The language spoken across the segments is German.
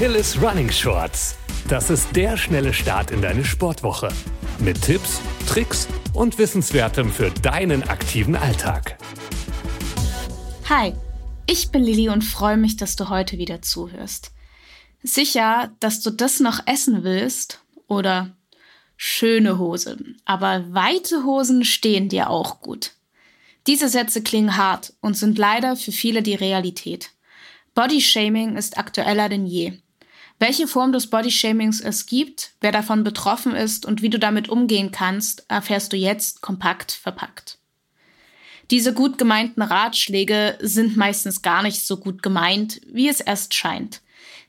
Achilles Running Shorts. Das ist der schnelle Start in deine Sportwoche. Mit Tipps, Tricks und Wissenswertem für deinen aktiven Alltag. Hi, ich bin Lilly und freue mich, dass du heute wieder zuhörst. Sicher, dass du das noch essen willst oder schöne Hosen, aber weite Hosen stehen dir auch gut. Diese Sätze klingen hart und sind leider für viele die Realität. Bodyshaming ist aktueller denn je. Welche Form des Bodyshamings es gibt, wer davon betroffen ist und wie du damit umgehen kannst, erfährst du jetzt kompakt verpackt. Diese gut gemeinten Ratschläge sind meistens gar nicht so gut gemeint, wie es erst scheint.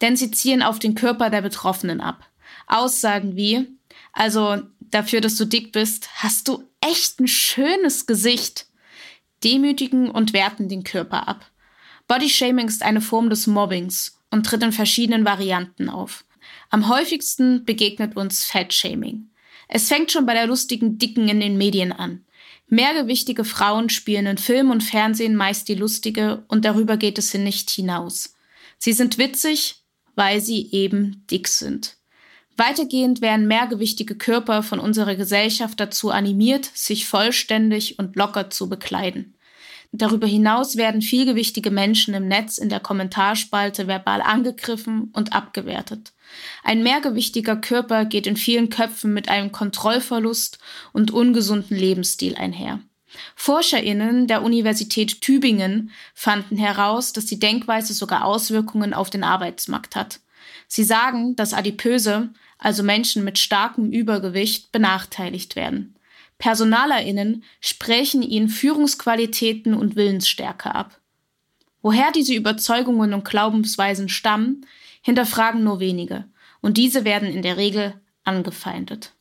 Denn sie zielen auf den Körper der Betroffenen ab. Aussagen wie, also dafür, dass du dick bist, hast du echt ein schönes Gesicht, demütigen und werten den Körper ab. Bodyshaming ist eine Form des Mobbings und tritt in verschiedenen Varianten auf. Am häufigsten begegnet uns Fatshaming. Es fängt schon bei der lustigen Dicken in den Medien an. Mehrgewichtige Frauen spielen in Film und Fernsehen meist die lustige und darüber geht es nicht hinaus. Sie sind witzig, weil sie eben dick sind. Weitergehend werden mehrgewichtige Körper von unserer Gesellschaft dazu animiert, sich vollständig und locker zu bekleiden. Darüber hinaus werden vielgewichtige Menschen im Netz in der Kommentarspalte verbal angegriffen und abgewertet. Ein mehrgewichtiger Körper geht in vielen Köpfen mit einem Kontrollverlust und ungesunden Lebensstil einher. ForscherInnen der Universität Tübingen fanden heraus, dass die Denkweise sogar Auswirkungen auf den Arbeitsmarkt hat. Sie sagen, dass Adipöse, also Menschen mit starkem Übergewicht, benachteiligt werden. PersonalerInnen sprechen ihnen Führungsqualitäten und Willensstärke ab. Woher diese Überzeugungen und Glaubensweisen stammen, hinterfragen nur wenige, und diese werden in der Regel angefeindet.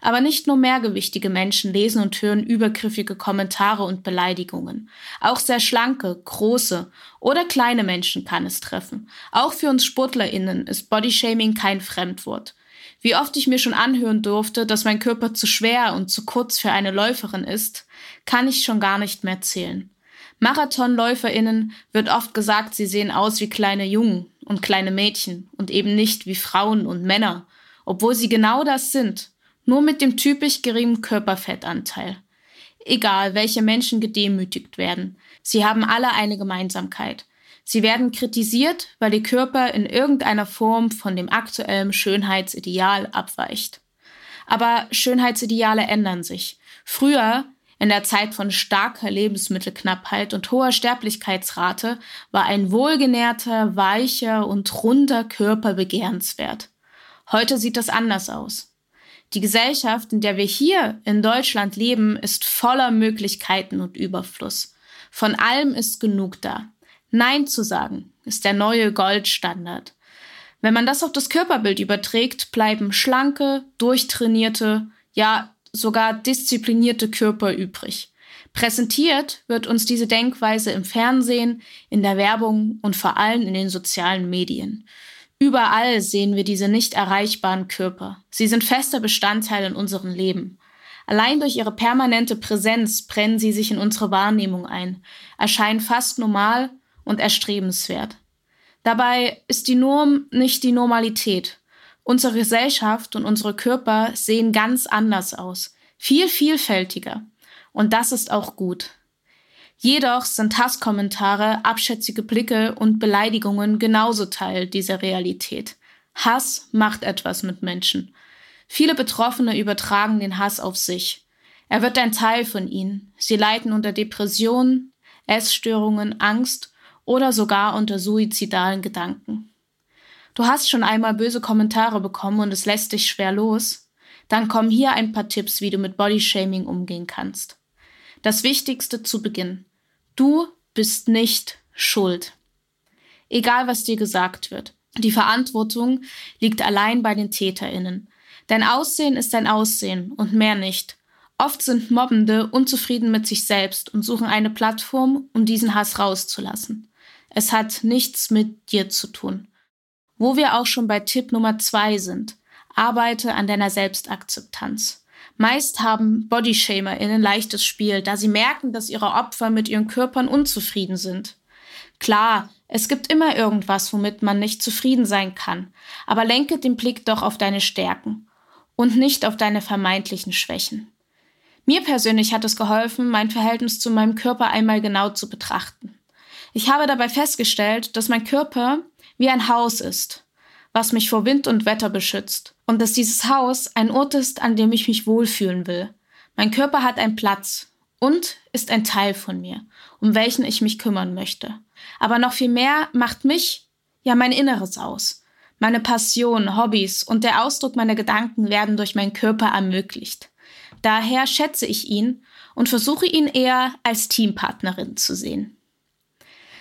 Aber nicht nur mehrgewichtige Menschen lesen und hören übergriffige Kommentare und Beleidigungen. Auch sehr schlanke, große oder kleine Menschen kann es treffen. Auch für uns SportlerInnen ist Bodyshaming kein Fremdwort. Wie oft ich mir schon anhören durfte, dass mein Körper zu schwer und zu kurz für eine Läuferin ist, kann ich schon gar nicht mehr zählen. Marathonläuferinnen wird oft gesagt, sie sehen aus wie kleine Jungen und kleine Mädchen und eben nicht wie Frauen und Männer, obwohl sie genau das sind, nur mit dem typisch geringen Körperfettanteil. Egal, welche Menschen gedemütigt werden, sie haben alle eine Gemeinsamkeit. Sie werden kritisiert, weil ihr Körper in irgendeiner Form von dem aktuellen Schönheitsideal abweicht. Aber Schönheitsideale ändern sich. Früher, in der Zeit von starker Lebensmittelknappheit und hoher Sterblichkeitsrate, war ein wohlgenährter, weicher und runder Körper begehrenswert. Heute sieht das anders aus. Die Gesellschaft, in der wir hier in Deutschland leben, ist voller Möglichkeiten und Überfluss. Von allem ist genug da. Nein zu sagen ist der neue Goldstandard. Wenn man das auf das Körperbild überträgt, bleiben schlanke, durchtrainierte, ja sogar disziplinierte Körper übrig. Präsentiert wird uns diese Denkweise im Fernsehen, in der Werbung und vor allem in den sozialen Medien. Überall sehen wir diese nicht erreichbaren Körper. Sie sind fester Bestandteil in unserem Leben. Allein durch ihre permanente Präsenz brennen sie sich in unsere Wahrnehmung ein, erscheinen fast normal und erstrebenswert. Dabei ist die Norm nicht die Normalität. Unsere Gesellschaft und unsere Körper sehen ganz anders aus, viel vielfältiger. Und das ist auch gut. Jedoch sind Hasskommentare, abschätzige Blicke und Beleidigungen genauso Teil dieser Realität. Hass macht etwas mit Menschen. Viele Betroffene übertragen den Hass auf sich. Er wird ein Teil von ihnen. Sie leiden unter Depressionen, Essstörungen, Angst oder sogar unter suizidalen Gedanken. Du hast schon einmal böse Kommentare bekommen und es lässt dich schwer los? Dann kommen hier ein paar Tipps, wie du mit Bodyshaming umgehen kannst. Das Wichtigste zu Beginn. Du bist nicht schuld. Egal, was dir gesagt wird. Die Verantwortung liegt allein bei den TäterInnen. Dein Aussehen ist dein Aussehen und mehr nicht. Oft sind Mobbende unzufrieden mit sich selbst und suchen eine Plattform, um diesen Hass rauszulassen. Es hat nichts mit dir zu tun. Wo wir auch schon bei Tipp Nummer zwei sind. Arbeite an deiner Selbstakzeptanz. Meist haben BodyshamerInnen leichtes Spiel, da sie merken, dass ihre Opfer mit ihren Körpern unzufrieden sind. Klar, es gibt immer irgendwas, womit man nicht zufrieden sein kann, aber lenke den Blick doch auf deine Stärken und nicht auf deine vermeintlichen Schwächen. Mir persönlich hat es geholfen, mein Verhältnis zu meinem Körper einmal genau zu betrachten. Ich habe dabei festgestellt, dass mein Körper wie ein Haus ist, was mich vor Wind und Wetter beschützt, und dass dieses Haus ein Ort ist, an dem ich mich wohlfühlen will. Mein Körper hat einen Platz und ist ein Teil von mir, um welchen ich mich kümmern möchte. Aber noch viel mehr macht mich, ja mein Inneres aus. Meine Passion, Hobbys und der Ausdruck meiner Gedanken werden durch meinen Körper ermöglicht. Daher schätze ich ihn und versuche ihn eher als Teampartnerin zu sehen.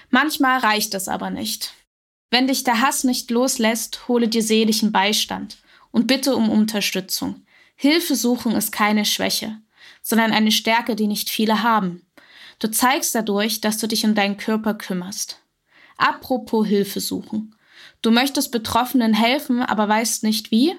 Manchmal reicht es aber nicht. Wenn dich der Hass nicht loslässt, hole dir seelischen Beistand und bitte um Unterstützung. Hilfe suchen ist keine Schwäche, sondern eine Stärke, die nicht viele haben. Du zeigst dadurch, dass du dich um deinen Körper kümmerst. Apropos Hilfe suchen. Du möchtest Betroffenen helfen, aber weißt nicht wie?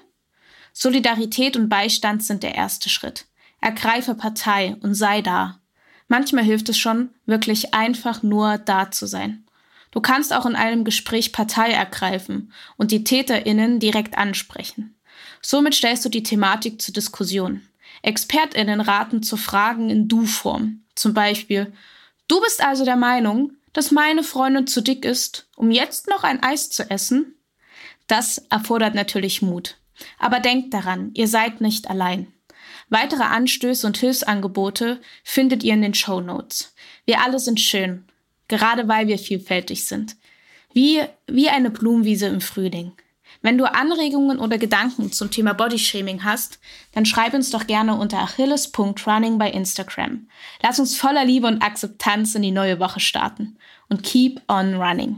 Solidarität und Beistand sind der erste Schritt. Ergreife Partei und sei da. Manchmal hilft es schon, wirklich einfach nur da zu sein. Du kannst auch in einem Gespräch Partei ergreifen und die TäterInnen direkt ansprechen. Somit stellst du die Thematik zur Diskussion. ExpertInnen raten zu Fragen in Du-Form. Zum Beispiel, du bist also der Meinung, dass meine Freundin zu dick ist, um jetzt noch ein Eis zu essen? Das erfordert natürlich Mut. Aber denkt daran, ihr seid nicht allein. Weitere Anstöße und Hilfsangebote findet ihr in den Show Notes. Wir alle sind schön, gerade weil wir vielfältig sind. Wie, wie eine Blumenwiese im Frühling. Wenn du Anregungen oder Gedanken zum Thema Bodyshaming hast, dann schreib uns doch gerne unter achilles.running bei Instagram. Lass uns voller Liebe und Akzeptanz in die neue Woche starten und keep on running.